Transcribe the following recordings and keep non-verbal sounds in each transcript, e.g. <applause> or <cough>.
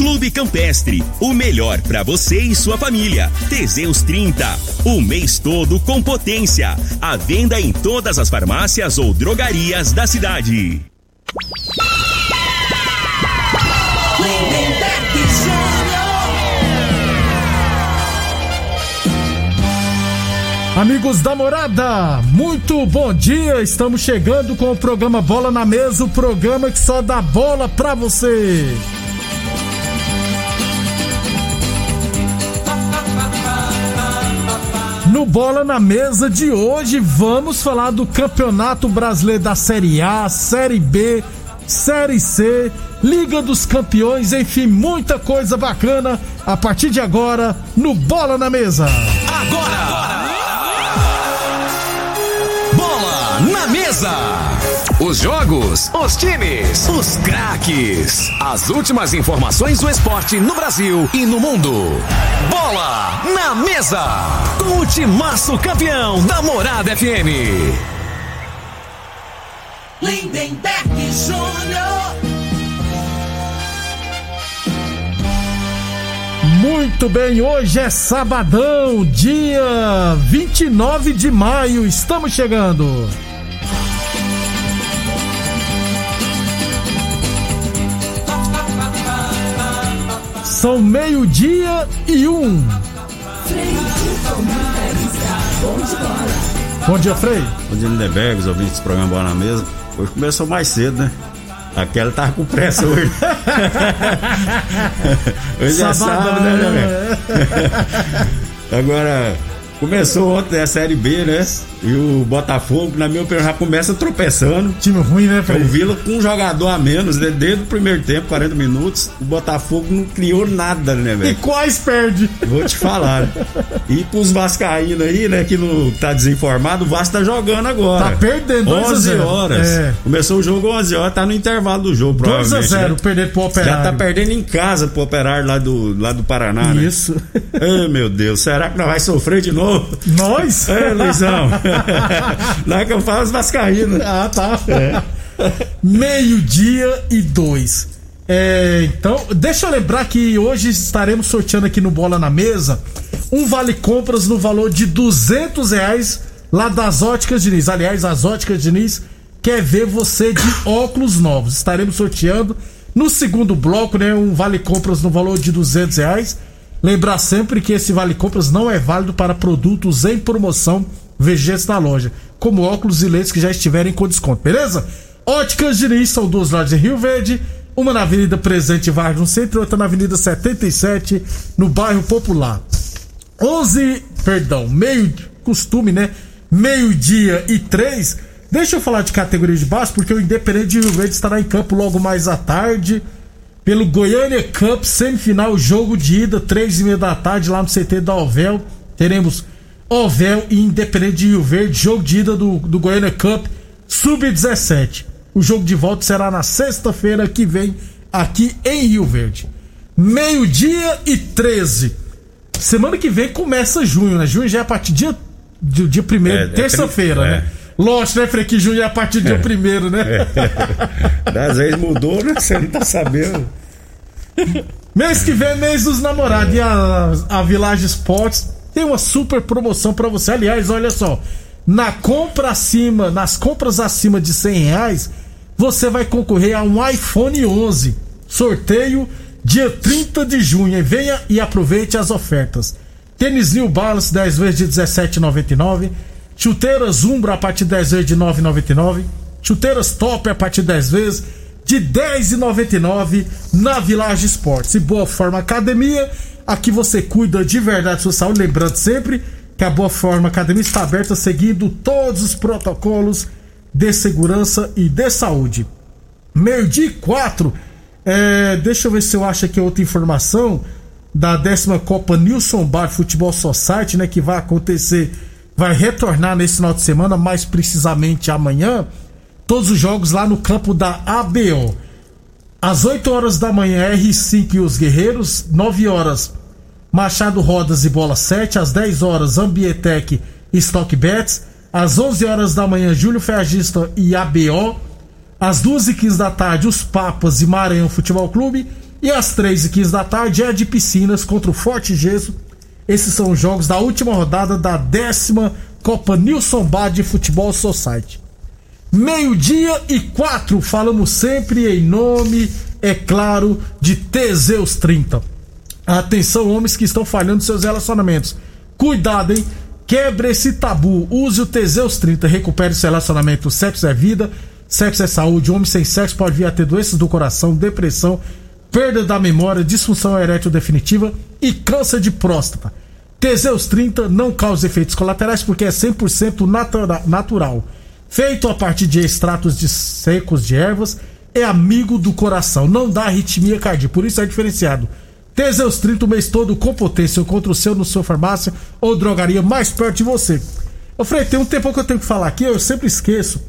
Clube Campestre, o melhor para você e sua família. Teseus 30, o mês todo com potência. A venda em todas as farmácias ou drogarias da cidade. Amigos da morada, muito bom dia. Estamos chegando com o programa Bola na Mesa o programa que só dá bola pra você. No Bola na Mesa de hoje, vamos falar do Campeonato Brasileiro da Série A, Série B, Série C, Liga dos Campeões, enfim, muita coisa bacana a partir de agora no Bola na Mesa. Agora! Bola na Mesa! Os jogos, os times, os craques. As últimas informações do esporte no Brasil e no mundo. Bola na Mesa! Com o timaço campeão da Morada FM. Lindenberg Júnior. Muito bem, hoje é sabadão, dia 29 de maio, estamos chegando. São meio-dia e um. Bom dia, Frei. Bom dia, Lindeberg, os ouvintes do programa Bola na Mesa. Hoje começou mais cedo, né? Aquela tava com pressa hoje. <laughs> hoje é sábado, né, Lindeberg? Agora, <laughs> começou ontem a Série B, né? E o Botafogo, na minha opinião, já começa tropeçando. Time ruim, né, É Frei? o Vila com um jogador a menos, né? Desde o primeiro tempo, 40 minutos, o Botafogo não criou nada, né, E velho? quais perde? Vou te falar. E pros Vascaínos aí, né, que não tá desinformado, o Vasco tá jogando agora. Tá perdendo, 2 a 11 0. horas. É. Começou o jogo 11 horas, tá no intervalo do jogo, 2 a provavelmente. 0 né? perder pro Operário. Já tá perdendo em casa pro operário lá do, lá do Paraná, né? Isso. Ai, <laughs> meu Deus, será que nós vai sofrer de novo? Nós? É, Luizão. <laughs> lá que eu falo os vascaínos. Ah, tá. É. Meio-dia e dois. É, então, deixa eu lembrar que hoje estaremos sorteando aqui no Bola na Mesa um vale compras no valor de 200 reais lá das Óticas Diniz. Aliás, as Óticas Diniz quer ver você de óculos novos. Estaremos sorteando no segundo bloco, né, um vale compras no valor de 200 reais. Lembrar sempre que esse vale compras não é válido para produtos em promoção vigentes na loja, como óculos e lentes que já estiverem com desconto, beleza? Óticas Diniz são duas lojas em Rio Verde, uma na Avenida Presidente Vargas no centro outra na Avenida 77 no bairro Popular. 11, perdão, meio costume, né? Meio-dia e três. Deixa eu falar de categoria de base, porque o Independente de Rio Verde estará em campo logo mais à tarde. Pelo Goiânia Cup, semifinal, jogo de ida, três e meia da tarde, lá no CT da Ovel. Teremos Ovel e Independente de Rio Verde, jogo de ida do, do Goiânia Cup, sub-17. O jogo de volta será na sexta-feira que vem, aqui em Rio Verde. Meio-dia e 13. Semana que vem começa junho, né? Junho já é a partir dia, do dia primeiro, É, é terça-feira, tri- né? Lógico, né, Frei, que junho é a partir do dia primeiro, né? <laughs> Às vezes mudou, né? Você não tá sabendo. Mês que vem é mês dos namorados e a, a Village Sports tem uma super promoção pra você. Aliás, olha só, na compra acima, nas compras acima de 100 reais, você vai concorrer a um iPhone 11. Sorteio dia 30 de junho. E venha e aproveite as ofertas. Tênis New Balance 10 vezes de 17,99. Chuteiras Umbra a partir de 10 vezes de 9,99. Chuteiras Top a partir de 10 vezes de 10,99 na Village Esportes. E Boa Forma Academia, aqui você cuida de verdade sua saúde. Lembrando sempre que a Boa Forma Academia está aberta seguindo todos os protocolos de segurança e de saúde. Meio-dia e quatro. É, deixa eu ver se eu acho aqui outra informação. da décima Copa Nilson Bar Futebol Society, né? Que vai acontecer, vai retornar nesse final de semana, mais precisamente amanhã. Todos os jogos lá no campo da ABO. Às 8 horas da manhã, R5 e os Guerreiros. 9 horas, Machado Rodas e Bola 7. Às 10 horas, Ambietec e Stock Bets. Às 11 horas da manhã, Júlio Ferragista e ABO. Às 2h15 da tarde, os Papas e Maranhão Futebol Clube. E às 3h15 da tarde, é de Piscinas contra o Forte Gesso. Esses são os jogos da última rodada da décima Copa Nilson Bar de Futebol Society. Meio-dia e quatro, falamos sempre em nome, é claro, de Teseus 30. Atenção, homens que estão falhando seus relacionamentos. Cuidado, hein? Quebre esse tabu. Use o Teseus 30. Recupere seu relacionamento. Sexo é vida, sexo é saúde. Homem sem sexo pode vir a ter doenças do coração, depressão, perda da memória, disfunção erétil definitiva e câncer de próstata. Teseus 30 não causa efeitos colaterais porque é 100% natura natural feito a partir de extratos de secos de ervas, é amigo do coração, não dá arritmia cardíaca, por isso é diferenciado. Teseus 30 o mês todo com potência contra o seu no seu farmácia ou drogaria mais perto de você. Ô Frei, tem um tempo que eu tenho que falar aqui, eu sempre esqueço.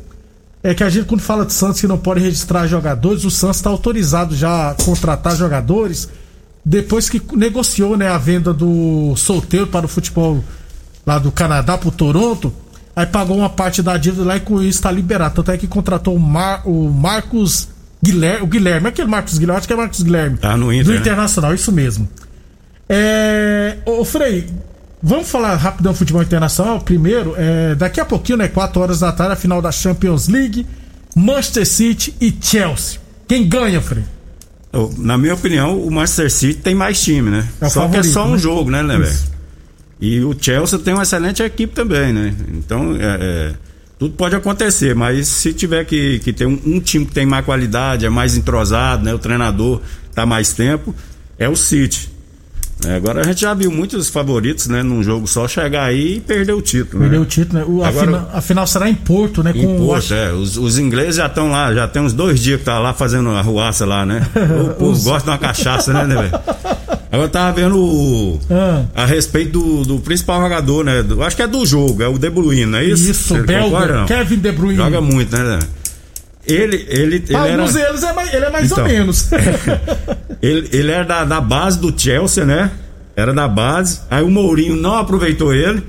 É que a gente, quando fala de Santos que não pode registrar jogadores, o Santos está autorizado já a contratar jogadores depois que negociou né, a venda do solteiro para o futebol lá do Canadá para o Toronto. Aí pagou uma parte da dívida lá e com isso está liberado. Tanto é que contratou o, Mar, o Marcos Guilherme. O Guilherme, é aquele Marcos Guilherme, acho que é Marcos Guilherme. Tá no Inter. Do né? Internacional, isso mesmo. É. Ô, Frei, vamos falar rapidão futebol internacional. Primeiro, é, daqui a pouquinho, né? 4 horas da tarde, a final da Champions League, Manchester City e Chelsea. Quem ganha, Frei? Na minha opinião, o Manchester City tem mais time, né? É só que é favorito, só um né? jogo, né, né, velho? E o Chelsea tem uma excelente equipe também, né? Então, é, é, tudo pode acontecer, mas se tiver que, que ter um, um time que tem mais qualidade, é mais entrosado, né? O treinador tá mais tempo, é o City. É, agora a gente já viu muitos favoritos, né? Num jogo só chegar aí e perder o título. Perdeu né? o título, né? O, a, Agora- fina- a final será em Porto, né? Em com o Porto, é. Os, os ingleses já estão lá, já tem uns dois dias que tá lá fazendo a ruaça lá, né? <laughs> O povo Os- gosta de uma cachaça, né, né, velho? Agora eu tava vendo o, Ah. a respeito do, do principal jogador, né? Do- acho que é do jogo, é o De Bruyne, não é isso? Isso, Você belga? Kevin De Bruyne. Joga muito, né? Né? Ele, ele, ele era, Alguns deles é mais, ele é mais ou Então. menos. <laughs> ele, ele era da, da base do Chelsea, né? Era da base. Aí o Mourinho não aproveitou ele.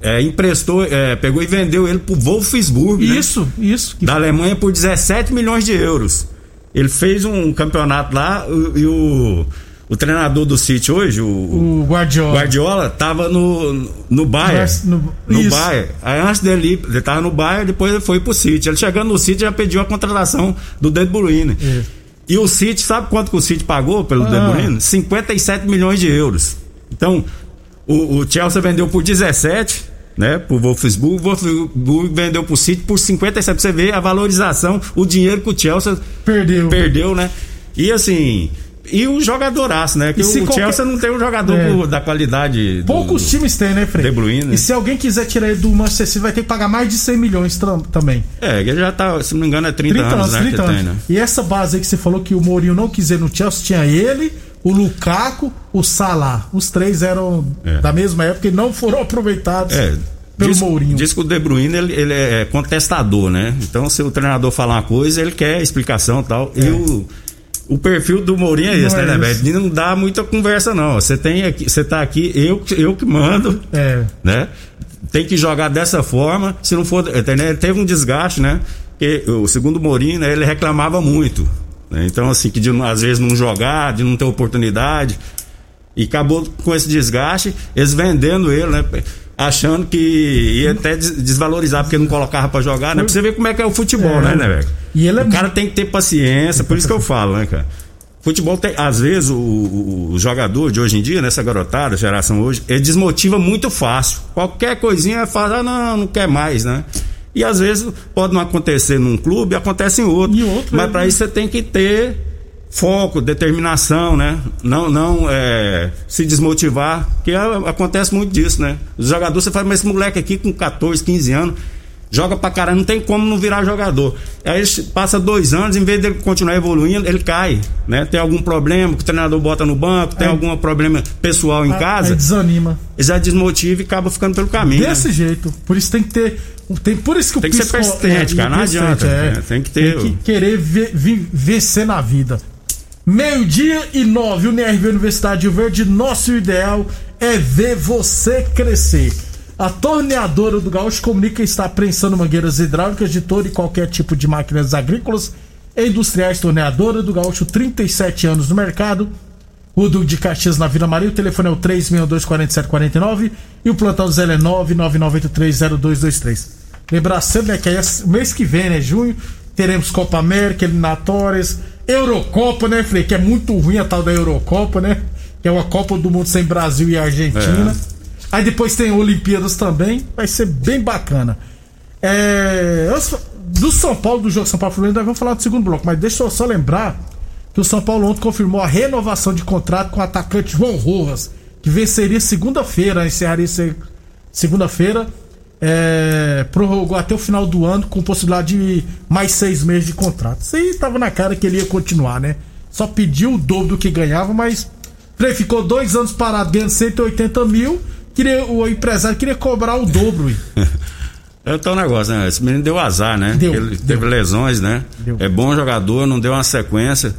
É, emprestou, é, pegou e vendeu ele pro Wolfsburg, né? isso, isso. que- da Alemanha por 17 milhões de euros. Ele fez um campeonato lá e o, o treinador do City hoje, o, O Guardiola. Guardiola, tava no, no Bayern. No- No, isso. Bayern. Aí antes dele ir, ele tava no Bayern, depois ele foi pro City. Ele chegando no City já pediu a contratação do De Bruyne. Isso. E o City, sabe quanto que o City pagou pelo Ah. De Bruyne? 57 milhões de euros. Então, o, o Chelsea vendeu por 17, né? Pro Wolfsburg. O Wolfsburg vendeu pro City por 57. Pra você ver a valorização, o dinheiro que o Chelsea Perdeu. perdeu, né? E assim. E o jogadoraço, né? Que se o qualquer- Chelsea não tem um jogador É. da qualidade. do- Poucos times têm, né, Frei? De Bruyne, né? E se alguém quiser tirar ele do Manchester City, vai ter que pagar mais de 100 milhões tam- também. É, ele já tá, se não me engano, é 30, 30 anos, anos, né? 30 que anos. tem, né? E essa base aí que você falou que o Mourinho não quis ir no Chelsea, tinha ele, o Lukaku, o Salah. Os três eram É. da mesma época e não foram aproveitados É. pelo diz, Mourinho. Diz que o De Bruyne ele, ele é contestador, né? Então, se o treinador falar uma coisa, ele quer explicação e tal. E o, o perfil do Mourinho é esse, Não né, é né, isso. velho? Não dá muita conversa, não. Você tem aqui, você tá aqui, eu, eu que mando, É. né? Tem que jogar dessa forma. Se não for. entendeu? Ele teve um desgaste, né? Que o segundo Mourinho, né, ele reclamava muito. né? Então, assim, que de às vezes não jogar, de não ter oportunidade. E acabou com esse desgaste, eles vendendo ele, né? Achando que ia até des- desvalorizar, porque não colocava pra jogar, né? Pra você ver como é que é o futebol, É. né, né, velho? E ele é o cara tem que ter paciência, por isso que eu <laughs> falo, né, cara? Futebol tem, às vezes, o, o- o jogador de hoje em dia, nessa garotada, geração hoje, ele desmotiva muito fácil. Qualquer coisinha fala, ah, não, não quer mais, né? E às vezes pode não acontecer num clube, acontece em outro. Outro, Mas é. pra isso você tem que ter foco, determinação, né? Não, não é, se desmotivar, que a- acontece muito disso, né? Os jogadores, você fala, mas esse moleque aqui com 14, 15 anos, joga pra caramba, não tem como não virar jogador. Aí passa dois anos, em vez dele continuar evoluindo, ele cai, né? Tem algum problema que o treinador bota no banco, tem É. algum problema pessoal em Aí casa, desanima. já desmotiva e acaba ficando pelo caminho. né? Desse jeito. Por isso tem que ter. Tem, por isso que Tem o que ser persistente, é, cara, não adianta, é. né? Tem que ter Tem que querer ve- vi- vencer na vida. Meio-dia e nove, UNRV Universidade de Verde. Nosso ideal é ver você crescer. A torneadora do Gaúcho comunica que está prensando mangueiras hidráulicas de todo e qualquer tipo de máquinas agrícolas e industriais. Torneadora do Gaúcho, 37 anos no mercado. O Duque de Caxias na Vila Maria, o telefone é o 362-4749 e o plantão Zé é 999830223. Lembrar sempre, né, que é mês que vem, né, junho, teremos Copa América, eliminatórias, Eurocopa, né, Frei, que é muito ruim a tal da Eurocopa, né, que é uma Copa do Mundo sem Brasil e Argentina. Aí depois tem Olimpíadas também, vai ser bem bacana. É, do São Paulo, do jogo São Paulo Fluminense, nós vamos falar do segundo bloco, mas deixa eu só lembrar que o São Paulo ontem confirmou a renovação de contrato com o atacante João Rojas, que venceria segunda-feira, encerraria se- segunda-feira, é, prorrogou até o final do ano com possibilidade de mais seis meses de contrato. Isso aí tava na cara que ele ia continuar, né? Só pediu o dobro do que ganhava, mas Frei, ficou dois anos parado ganhando 180 mil, queria, o empresário queria cobrar o dobro. <laughs> É o tal negócio, né? Esse menino deu azar, né? Deu, Ele deu. teve lesões, né? Deu. É bom jogador, não deu uma sequência.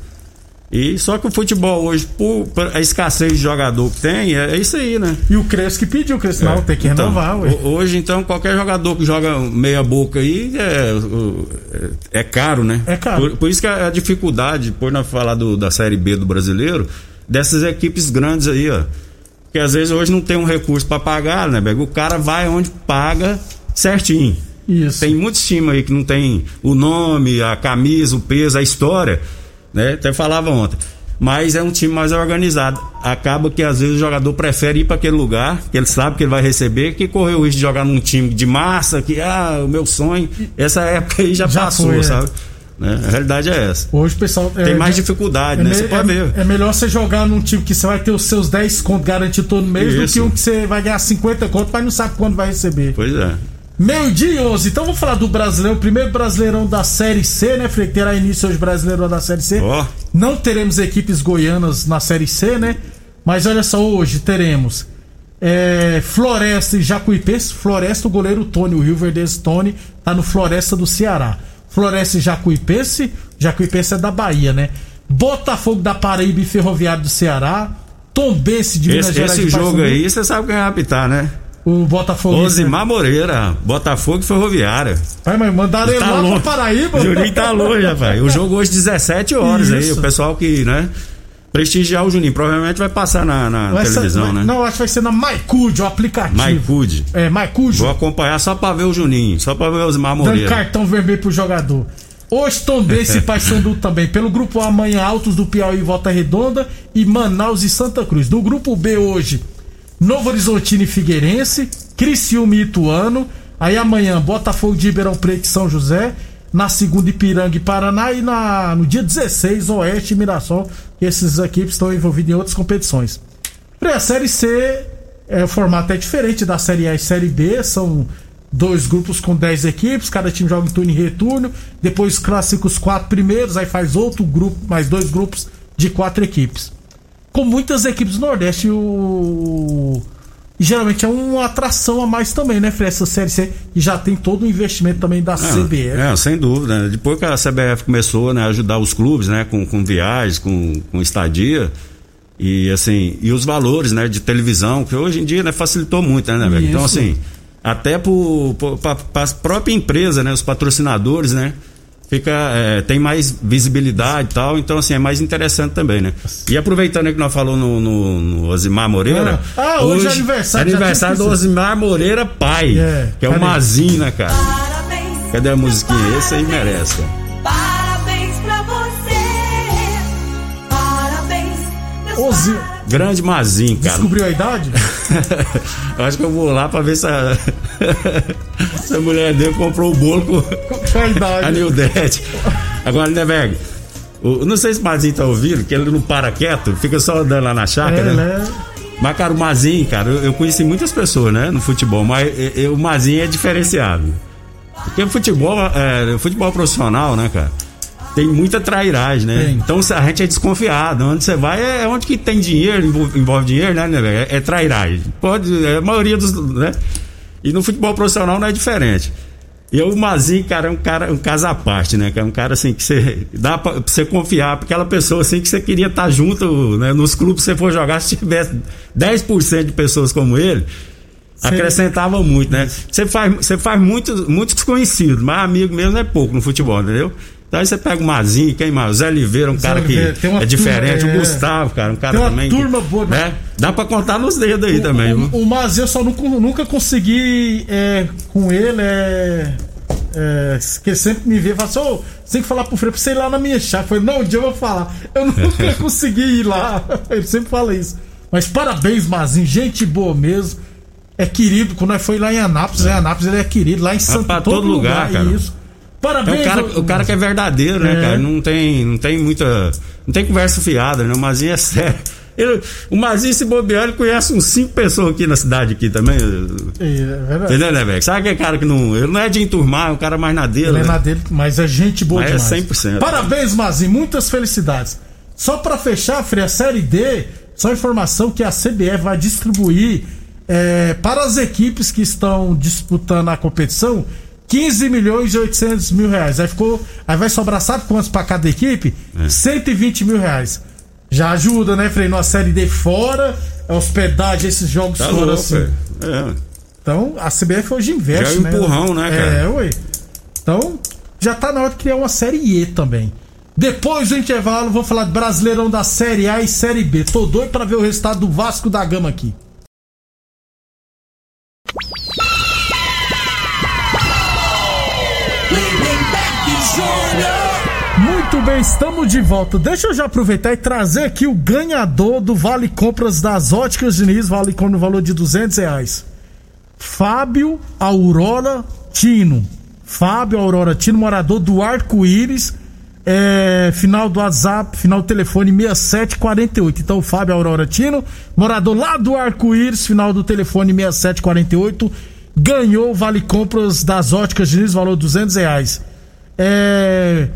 E só que o futebol hoje, por, por a escassez de jogador que tem, é, é isso aí, né? E o Crespo que pediu, o Crespo não, tem que Então, renovar, ué. ho- Hoje, então, qualquer jogador que joga meia boca aí é, é, é caro, né? É caro. Por, por isso que a, a dificuldade, por nós falar do- da Série B do brasileiro, dessas equipes grandes aí, ó. Porque às vezes hoje não tem um recurso pra pagar, né, Bego? O cara vai onde paga certinho. Isso. Tem muitos times aí que não tem o nome, a camisa, o peso, a história, né? Até falava ontem. Mas é um time mais organizado. Acaba que às vezes o jogador prefere ir para aquele lugar, que ele sabe que ele vai receber, que correr o risco de jogar num time de massa, que ah, o meu sonho, essa época aí já, Já passou, foi, é. sabe? Né? A realidade é essa. Hoje o pessoal. Tem é, mais é- dificuldade, é né? Você pode é- ver. É melhor você jogar num time que você vai ter os seus 10 contos garantidos todo mês do Isso. que um que você vai ganhar 50 contos, mas não sabe quando vai receber. Pois é. Meio-dia e 11. Então vamos falar do brasileiro, o primeiro brasileirão da Série C, né, Frei? Terá início hoje brasileirão da Série C. Ó. Não teremos equipes goianas na Série C, né? Mas olha só, hoje teremos é, Floresta e Jacuipense. Floresta, o goleiro Tony, o Rio Verdense Tony, tá no Floresta do Ceará. Floresta e Jacuipense. Jacuipense é da Bahia, né? Botafogo da Paraíba e Ferroviário do Ceará. Tombense de Minas Esse, Gerais esse jogo aí, você sabe quem vai apitar, né? O Botafogo. Osimar Moreira, Botafogo e Ferroviária. Vai, mas mandaram ele Tá lá longe. pra Paraíba. O <laughs> Juninho tá longe, rapaz. O jogo hoje 17 horas aí. Isso. O pessoal que, né? Prestigiar o Juninho. Provavelmente vai passar na, na Vai televisão, né? Não, acho que vai ser na MyCud, o aplicativo. MyCud. É, MyCud. Vou acompanhar só pra ver o Juninho. Só pra ver o Osmar Dando Moreira. cartão vermelho pro jogador. Hoje também esse <laughs> Paysandu também. Pelo grupo A, amanhã Altos do Piauí e Volta Redonda e Manaus e Santa Cruz. Do grupo B hoje, Novo Horizontino e Figueirense, Criciúma e Ituano. Aí amanhã, Botafogo de Ribeirão Preto e São José. Na segunda, Ipiranga e Paraná. E na, no dia 16, Oeste e Mirassol. Esses equipes estão envolvidos em outras competições. A Série C, é, o formato é diferente da Série A e Série B. São dois grupos com 10 equipes, cada time joga em turno e retorno. Depois classifica os quatro primeiros, aí faz outro grupo, mais dois grupos de quatro equipes. Com muitas equipes do Nordeste, o. E geralmente é uma atração a mais também, né, Fred? Essa Série C e já tem todo o investimento também da CBF. É, sem dúvida. né? Depois que a CBF começou né, a ajudar os clubes, né, com, com viagens, com, com estadia, e assim, e os valores, né, de televisão, que hoje em dia, né, facilitou muito, né, velho? Então, assim, até para a própria empresa, né, os patrocinadores, né, fica, é, tem mais visibilidade e tal, então, assim, é mais interessante também, né? E aproveitando que nós falamos no, no, no Osimar Moreira. Ah, ah, hoje é aniversário, aniversário do. Osimar Moreira pai, É, que é o? Mazinho, né, cara? Parabéns. Cadê a musiquinha? Esse aí merece, cara. Parabéns pra você. Parabéns. Ozi- parabéns. Grande Mazinho, cara. Descobriu a idade? <laughs> eu acho que eu vou lá pra ver se a, <laughs> se a mulher dele comprou o bolo com a a idade? Nildete. Agora, né, velho? o- Não sei se o Mazinho tá ouvindo, que ele não para quieto, fica só andando lá na chácara, É, né? né? Mas, cara, o Mazinho, cara, eu, eu conheci muitas pessoas, né, no futebol, mas e- e- o Mazinho é diferenciado. Porque futebol, é, futebol profissional, né, cara? Tem muita trairagem, né? Tem. Então a gente é desconfiado. Onde você vai é onde que tem dinheiro, envolve, dinheiro, né, né? É, é trairagem. Pode, é a maioria dos. né? E no futebol profissional não é diferente. E o Mazinho, cara, é um cara, um caso à parte, né? Que é um cara assim que você dá pra, você confiar, pra aquela pessoa assim que você queria estar junto, né? Nos clubes que você for jogar, se tivesse 10% de pessoas como ele, acrescentava muito, né? Você faz, você faz muitos, muitos desconhecidos, mas amigo mesmo é pouco no futebol, entendeu? Então aí você pega o Mazinho, quem mais? O Zé Oliveira, um cara que Oliveira, uma é diferente, turma, o é. Gustavo, cara, um cara Tem uma também. turma que, boa, né? né? Dá pra contar nos dedos aí também, viu? O, o Mas eu só nunca, nunca consegui é, com ele é, é, que ele sempre me vê e fala assim, ô, você tem que falar pro Freire pra você ir lá na minha chácara. Eu falei, não, um dia eu vou falar. Eu <laughs> nunca consegui ir lá. <laughs> Ele sempre fala isso. Mas parabéns, Mazinho, gente boa mesmo. É querido, quando nós foi lá em Anápolis, em Anápolis ele é querido, lá em Santo pra todo lugar, cara. Isso. É Parabéns, o cara, o cara que é verdadeiro, né, É. cara? Não tem, não tem muita. Não tem conversa fiada, né? O Mazinho é sério. Ele- o Mazinho, se bobear, ele conhece uns cinco pessoas aqui na cidade aqui também. É, é verdade. Entendeu, né, velho? Sabe aquele cara que não. Ele não é de enturmar, é um cara mais na dele. Ele é né? na dele, mas é gente boa Mas é demais. 100%. Parabéns, Mazinho, muitas felicidades. Só pra fechar, Frei, a Série D, só informação que a CBF vai distribuir é, para as equipes que estão disputando a competição 15 milhões e 800 mil reais. Aí ficou. Aí vai sobrar, sabe quantos pra cada equipe? É. 120 mil reais. Já ajuda, né, Frei? Numa Série D fora, hospedagem, esses jogos Tá fora louco, assim. velho. É. Então, a CBF hoje investe, Já é um né? empurrão, né, cara? É, ué. Então, já tá na hora de criar uma Série E também. Depois do intervalo, vou falar de Brasileirão da Série A e Série B. Tô doido pra ver o resultado do Vasco da Gama aqui. Muito bem, estamos de volta. Deixa eu já aproveitar e trazer aqui o ganhador do Vale Compras das Óticas Diniz, Vale Compra no valor de 200 reais. Fábio Aurora Tino. Fábio Aurora Tino, morador do Arco-Íris. É, final do WhatsApp, final do telefone 6748. Então, Fábio Aurora Tino, morador lá do Arco-Íris, final do telefone 6748, ganhou Vale Compras das Óticas Diniz, valor 200 reais. É.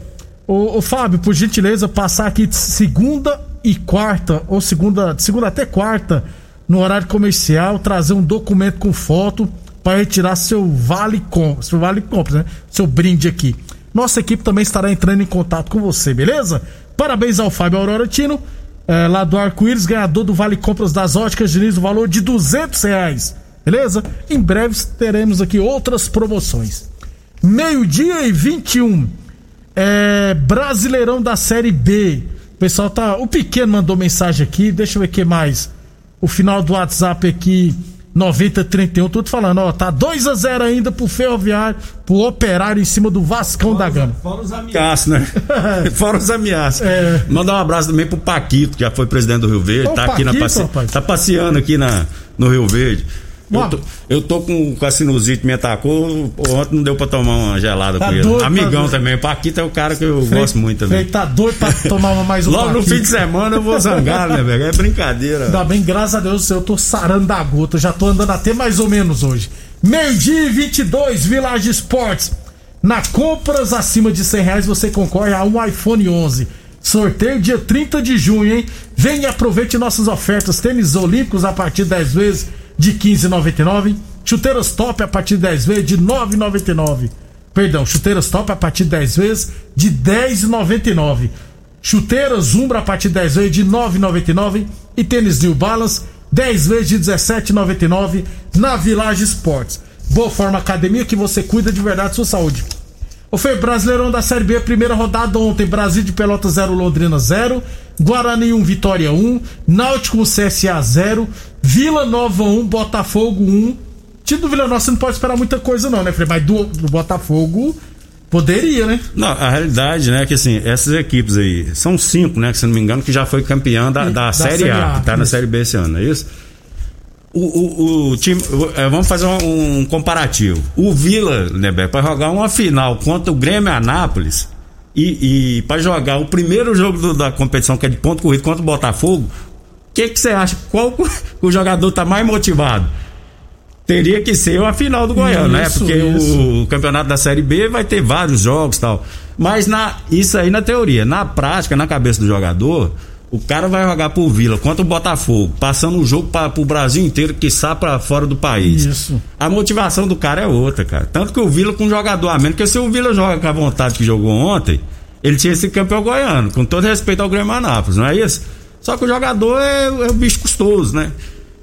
Fábio, por gentileza, passar aqui de segunda e quarta, ou segunda, de segunda até quarta, no horário comercial, trazer um documento com foto para retirar seu vale compras, seu vale compras, né? Seu brinde aqui. Nossa equipe também estará entrando em contato com você, beleza? Parabéns ao Fábio Aurora Tino, é, lá do Arco-Íris, ganhador do Vale Compras das Óticas Diniz, no valor de 200 reais, beleza? Em breve teremos aqui outras promoções. Meio-dia e 21. É, Brasileirão da Série B. O pessoal tá. O pequeno mandou mensagem aqui. Deixa eu ver o que mais. O final do WhatsApp aqui. 9031. Tô te falando, ó. Tá 2 a 0 ainda pro Ferroviário, pro Operário em cima do Vascão da Gama. Fora os ameaços, né? <laughs> Fora os ameaços. É. Mandar um abraço também pro Paquito, que já foi presidente do Rio Verde. Ô, tá aqui na Paquito, passe... rapaz. Tá passeando aqui na, no Rio Verde. Eu tô, eu tô com, com a sinusite, me atacou. pô, Ontem não deu pra tomar uma gelada Tá com ele. tá Amigão doido. também. O Paquito é o cara que eu Frei- gosto muito também. Frei tá doido pra tomar uma mais um Logo no fim de semana eu vou zangar, né, velho? É brincadeira. Ainda bem, graças a Deus, eu tô sarando da gota. Já tô andando até mais ou menos hoje. Meio-dia e 22, Village Sports. Na compras acima de 100 reais você concorre a um iPhone 11. Sorteio dia 30 de junho, hein? Vem e aproveite nossas ofertas. Tênis olímpicos a partir de 10 vezes de 15,99. Chuteiras top a partir de 10 vezes de 9,99. Perdão, chuteiras top a partir de 10 vezes de 10,99. Chuteiras Umbra a partir de 10 vezes de 9,99 e tênis New Balance 10 vezes de 17,99 na Village Sports. Boa Forma Academia que você cuida de verdade sua saúde. O Foi Brasileirão da Série B, primeira rodada ontem, Brasil de Pelota 0, Londrina 0, Guarani 1, Vitória 1, Náutico 1, CSA 0, Vila Nova 1, Botafogo 1. Time do Vila Nova você não pode esperar muita coisa não, né? Mas do, do Botafogo poderia, né? Não, a realidade, né, é que assim, essas equipes aí, são cinco, né, que se não me engano, que já foi campeã da, da, Da Série Série A, A, que tá na isso. Série B esse ano, é isso? O, o, o time, é, vamos fazer um, um comparativo. O Vila, né, pra jogar uma final contra o Grêmio Anápolis e, e para jogar o primeiro jogo do- da competição, que é de ponto corrido contra o Botafogo, que que você acha? Qual <laughs> o jogador tá mais motivado? teria que ser a final do Goiano, né? Porque isso. o campeonato da Série B vai ter vários jogos e tal. Mas na, isso aí na teoria. Na prática, na cabeça do jogador, o cara vai jogar pro Vila contra o Botafogo, passando o jogo para pro Brasil inteiro, que para fora do país. Isso. A motivação do cara é outra, cara. Tanto que o Vila com um jogador a menos, porque se o Vila joga com a vontade que jogou ontem, ele tinha esse campeão goiano, com todo respeito ao Grêmio Anápolis, não é isso? Só que o jogador é, é um bicho custoso, né?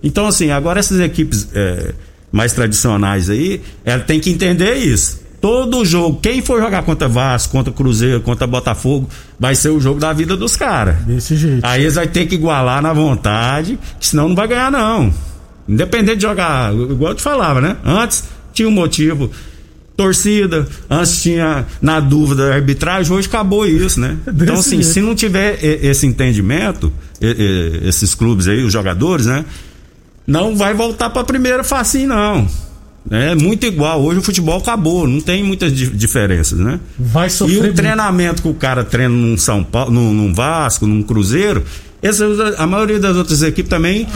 Então, assim, agora essas equipes é, mais tradicionais aí, ela tem que entender isso. Todo jogo, quem for jogar contra Vasco, contra Cruzeiro, contra Botafogo, vai ser o jogo da vida dos caras. Desse jeito. Aí eles vão ter que igualar na vontade, senão não vai ganhar, não. Independente de jogar, igual eu te falava, né? Antes tinha um motivo. Torcida, antes tinha na dúvida arbitragem, hoje acabou isso, né? <laughs> Então, assim, se não tiver esse entendimento, esses clubes aí, os jogadores, né? Não vai voltar pra primeira facinho, não. É muito igual. Hoje o futebol acabou, não tem muitas di- diferenças, né? Vai E sofrer o muito. treinamento que o cara treina num São Paulo, num, num Vasco, num Cruzeiro, essa, a maioria das outras equipes também,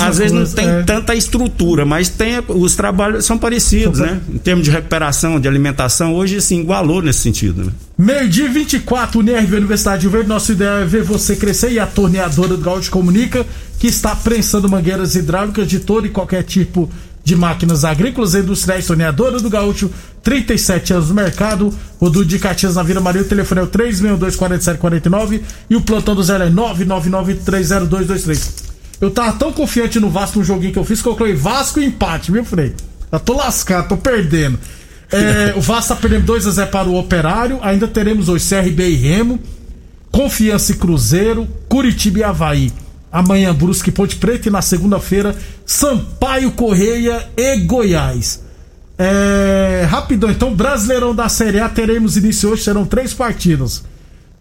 às vezes não coisa, tem é. tanta estrutura, mas tem os trabalhos são parecidos, São né? Em termos de recuperação, de alimentação, hoje assim igualou nesse sentido, né? Meio-dia 24, UNIRV Universidade de Verde. Nosso ideal é ver você crescer e a torneadora do Gaúcho comunica que está prensando mangueiras hidráulicas de todo e qualquer tipo de máquinas agrícolas e industriais. Torneadora do Gaúcho, 37 anos no mercado. O de Caxias na Vila Maria, o telefone é o 362-4749 e o plantão do Zé é 999-30223. Eu tava tão confiante no Vasco no joguinho que eu fiz que eu coloquei Vasco empate, viu, Frei? Eu tô lascado, tô perdendo. É, o Vasco tá perdendo 2 a 0 para o Operário. Ainda teremos hoje CRB e Remo, Confiança e Cruzeiro, Curitiba e Havaí. Amanhã Brusque Ponte Preta e na segunda-feira Sampaio Correia e Goiás. É, rapidão, então, Brasileirão da Série A teremos início hoje, serão três partidas.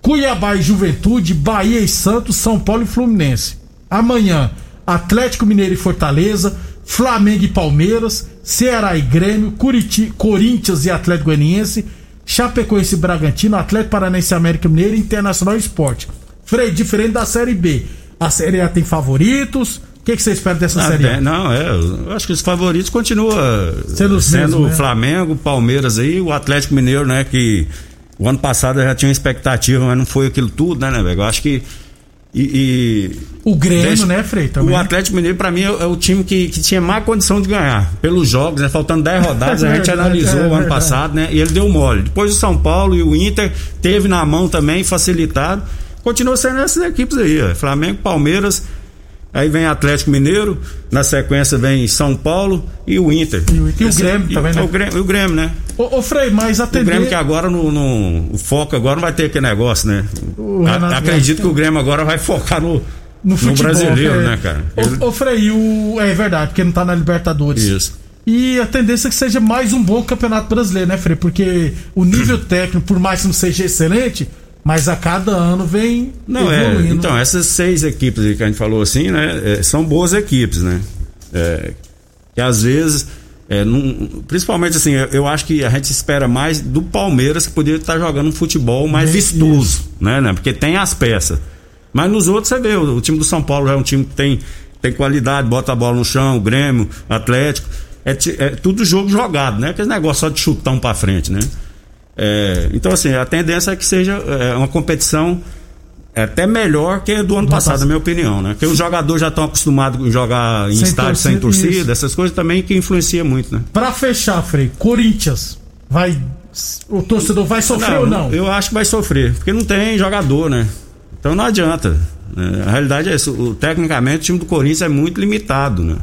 Cuiabá e Juventude, Bahia e Santos, São Paulo e Fluminense. Amanhã, Atlético Mineiro e Fortaleza, Flamengo e Palmeiras, Ceará e Grêmio, Curiti, Corinthians e Atlético Goianiense, Chapecoense e Bragantino, Atlético Paranense e América Mineiro Internacional e Esporte. Frei, diferente da Série B. A Série A tem favoritos. O que, que você espera dessa Ah, Série não, é, eu acho que os favoritos continuam Sendo sendo, os mesmos, né? Flamengo, Palmeiras aí, o Atlético Mineiro, né, que o ano passado já tinha expectativa, mas não foi aquilo tudo, né, né, velho? Eu acho que e, e- O Grêmio, Deixa- né, Frei? Também. o Atlético Mineiro, pra mim, é, é o time que, que tinha mais condição de ganhar. Pelos jogos, né? Faltando 10 rodadas, a <laughs> gente Verdade, analisou é o ano passado, né? E ele deu mole. Depois o São Paulo e o Inter teve na mão também, facilitado. Continua sendo essas equipes aí, ó. Flamengo, Palmeiras. Aí vem Atlético Mineiro, na sequência vem São Paulo e o Inter. E o- e o Grêmio também, né? O Grêmio, o Grêmio, né? Ô, ô, Frei, mas a O Grêmio que agora no, no- o foco agora não vai ter aquele negócio, né? A- acredito que o Grêmio agora vai focar no, no futebol. brasileiro, é. né, cara? Ele- Ô, ô Frei, o... é verdade, porque não tá na Libertadores. Isso. E a tendência é que seja mais um bom campeonato brasileiro, né, Frei? Porque o nível técnico, por mais que não seja excelente, mas a cada ano vem Não, é. evoluindo. Então, essas seis equipes que a gente falou assim, né? é, são boas equipes, né? É, que às vezes. é, não- principalmente assim, eu, eu acho que a gente espera mais do Palmeiras que poderia estar jogando um futebol mais Bem, vistoso, né, né? Porque tem as peças. Mas nos outros você vê, o, o time do São Paulo é um time que tem, tem qualidade, bota a bola no chão, o Grêmio, Atlético. É, é tudo jogo jogado, né? Aquele negócio só de chutar um pra frente, né? É, então, assim, a tendência é que seja é, uma competição até melhor que a do ano passado, na minha opinião, né? Porque os jogadores já estão acostumados a jogar em Sem estádio sem torcida, torcida, isso. essas coisas também que influencia muito, né? Pra fechar, Frei, Corinthians, vai. O torcedor vai sofrer ou não? Eu acho que vai sofrer, porque não tem jogador, né? Então não adianta. né? A realidade é isso. O, tecnicamente, o time do Corinthians é muito limitado, né?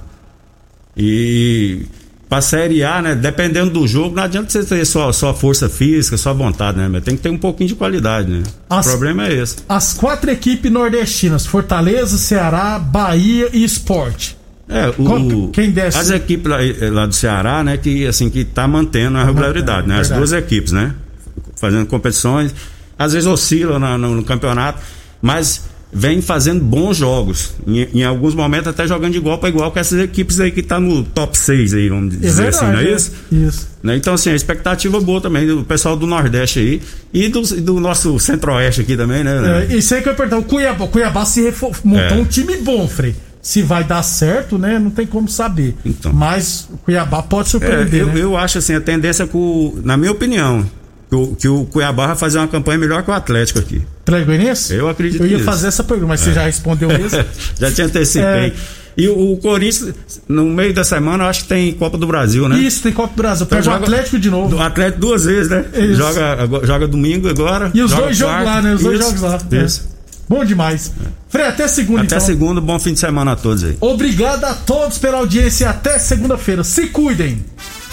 E pra Série A, né? Dependendo do jogo, não adianta você ter só, só força física, só vontade, né? Mas tem que ter um pouquinho de qualidade, né? As- O problema é esse. As quatro equipes nordestinas, Fortaleza, Ceará, Bahia e Esporte. É, o, quem desce? As equipes lá, eh, lá do Ceará, né, que assim que tá mantendo a regularidade, né? As verdade. duas equipes, né? Fazendo competições, às vezes oscilam no, no campeonato, mas vem fazendo bons jogos. Em, em alguns momentos até jogando de igual para igual com essas equipes aí que tá no top 6 aí, vamos É dizer verdade. assim, não é é. isso? Isso. Né? Então, assim, a expectativa boa também do pessoal do Nordeste aí e do, do nosso Centro-Oeste aqui também, né? É, isso aí que eu ia perguntar. O Cuiabá, Cuiabá se refo- montou É. um time bom, Frei. Se vai dar certo, né? Não tem como saber. Então. Mas o Cuiabá pode É, surpreender, eu, né? eu acho assim, a tendência o, na minha opinião, que o, que o Cuiabá vai fazer uma campanha melhor que o Atlético aqui. Goianiense? Eu acredito Eu ia nisso. fazer essa pergunta, mas você já respondeu <laughs> mesmo. Já te antecipei. É. E o, o Corinthians, no meio da semana, eu acho que tem Copa do Brasil, né? Isso, tem Copa do Brasil. Então Pega o Atlético de novo. O Atlético duas vezes, né? Isso. Joga, joga domingo agora. E os dois jogos lá, né? Os dois jogos lá. É. Isso. Bom demais. Frei, até segunda, Até então. segunda, bom fim de semana a todos aí. Obrigado a todos pela audiência. Até segunda-feira. Se cuidem.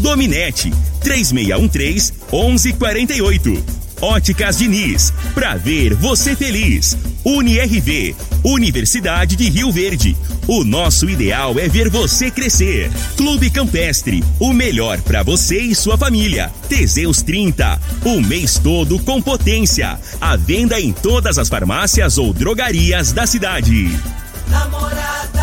Dominete, 3613-1148. Óticas Diniz, pra ver você feliz. UniRV, Universidade de Rio Verde. O nosso ideal é ver você crescer. Clube Campestre, o melhor pra você e sua família. Teseus 30, o mês todo com potência. A venda em todas as farmácias ou drogarias da cidade. Namorada